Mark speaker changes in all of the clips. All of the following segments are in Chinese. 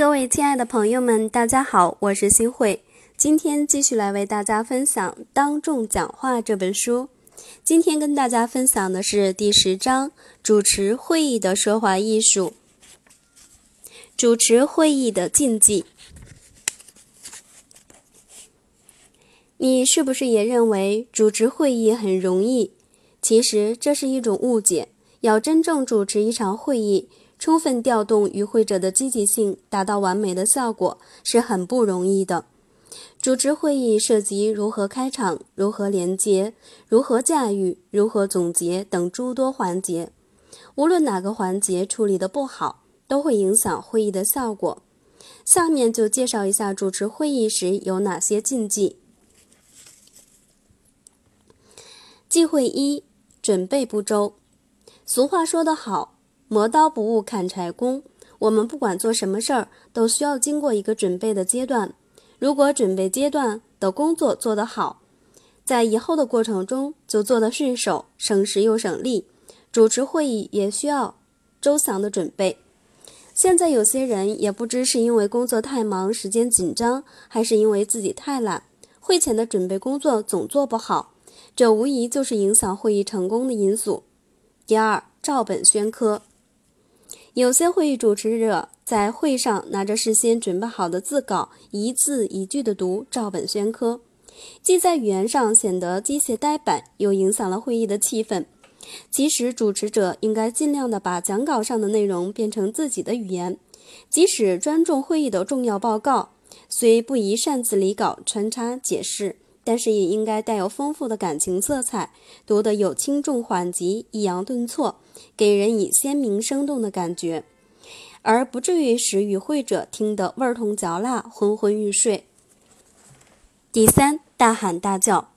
Speaker 1: 各位亲爱的朋友们，大家好，我是新慧。今天继续来为大家分享《当众讲话》这本书。今天跟大家分享的是第十章：主持会议的奢华艺术。主持会议的禁忌。你是不是也认为主持会议很容易？其实这是一种误解。要真正主持一场会议，充分调动与会者的积极性，达到完美的效果，是很不容易的。主持会议涉及如何开场、如何连接、如何驾驭、如何总结等诸多环节。无论哪个环节处理的不好，都会影响会议的效果。下面就介绍一下主持会议时有哪些禁忌。忌讳一：准备不周。俗话说得好。磨刀不误砍柴工。我们不管做什么事儿，都需要经过一个准备的阶段。如果准备阶段的工作做得好，在以后的过程中就做得顺手，省时又省力。主持会议也需要周详的准备。现在有些人也不知是因为工作太忙、时间紧张，还是因为自己太懒，会前的准备工作总做不好，这无疑就是影响会议成功的因素。第二，照本宣科。有些会议主持者在会上拿着事先准备好的字稿，一字一句的读，照本宣科，既在语言上显得机械呆板，又影响了会议的气氛。其实，主持者应该尽量的把讲稿上的内容变成自己的语言，即使专重会议的重要报告，虽不宜擅自离稿穿插解释。但是也应该带有丰富的感情色彩，读得有轻重缓急、抑扬顿挫，给人以鲜明生动的感觉，而不至于使与会者听得味同嚼蜡、昏昏欲睡。第三，大喊大叫。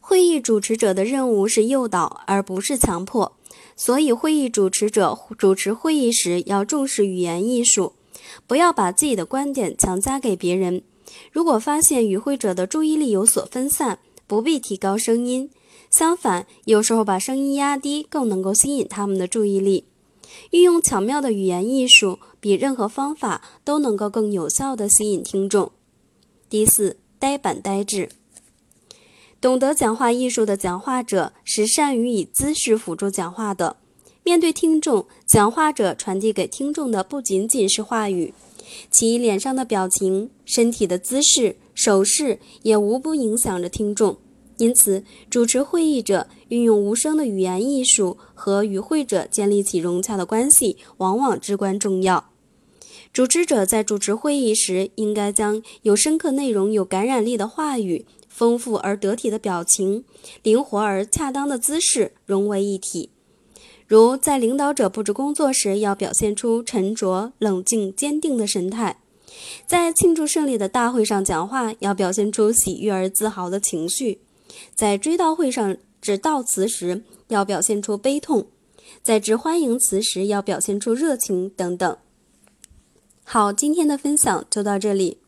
Speaker 1: 会议主持者的任务是诱导，而不是强迫，所以会议主持者主持会议时要重视语言艺术，不要把自己的观点强加给别人。如果发现与会者的注意力有所分散，不必提高声音。相反，有时候把声音压低更能够吸引他们的注意力。运用巧妙的语言艺术，比任何方法都能够更有效地吸引听众。第四，呆板呆滞。懂得讲话艺术的讲话者是善于以姿势辅助讲话的。面对听众，讲话者传递给听众的不仅仅是话语。其脸上的表情、身体的姿势、手势也无不影响着听众。因此，主持会议者运用无声的语言艺术和与会者建立起融洽的关系，往往至关重要。主持者在主持会议时，应该将有深刻内容、有感染力的话语、丰富而得体的表情、灵活而恰当的姿势融为一体。如在领导者布置工作时，要表现出沉着、冷静、坚定的神态；在庆祝胜利的大会上讲话，要表现出喜悦而自豪的情绪；在追悼会上致悼词时，要表现出悲痛；在致欢迎词时，要表现出热情等等。好，今天的分享就到这里。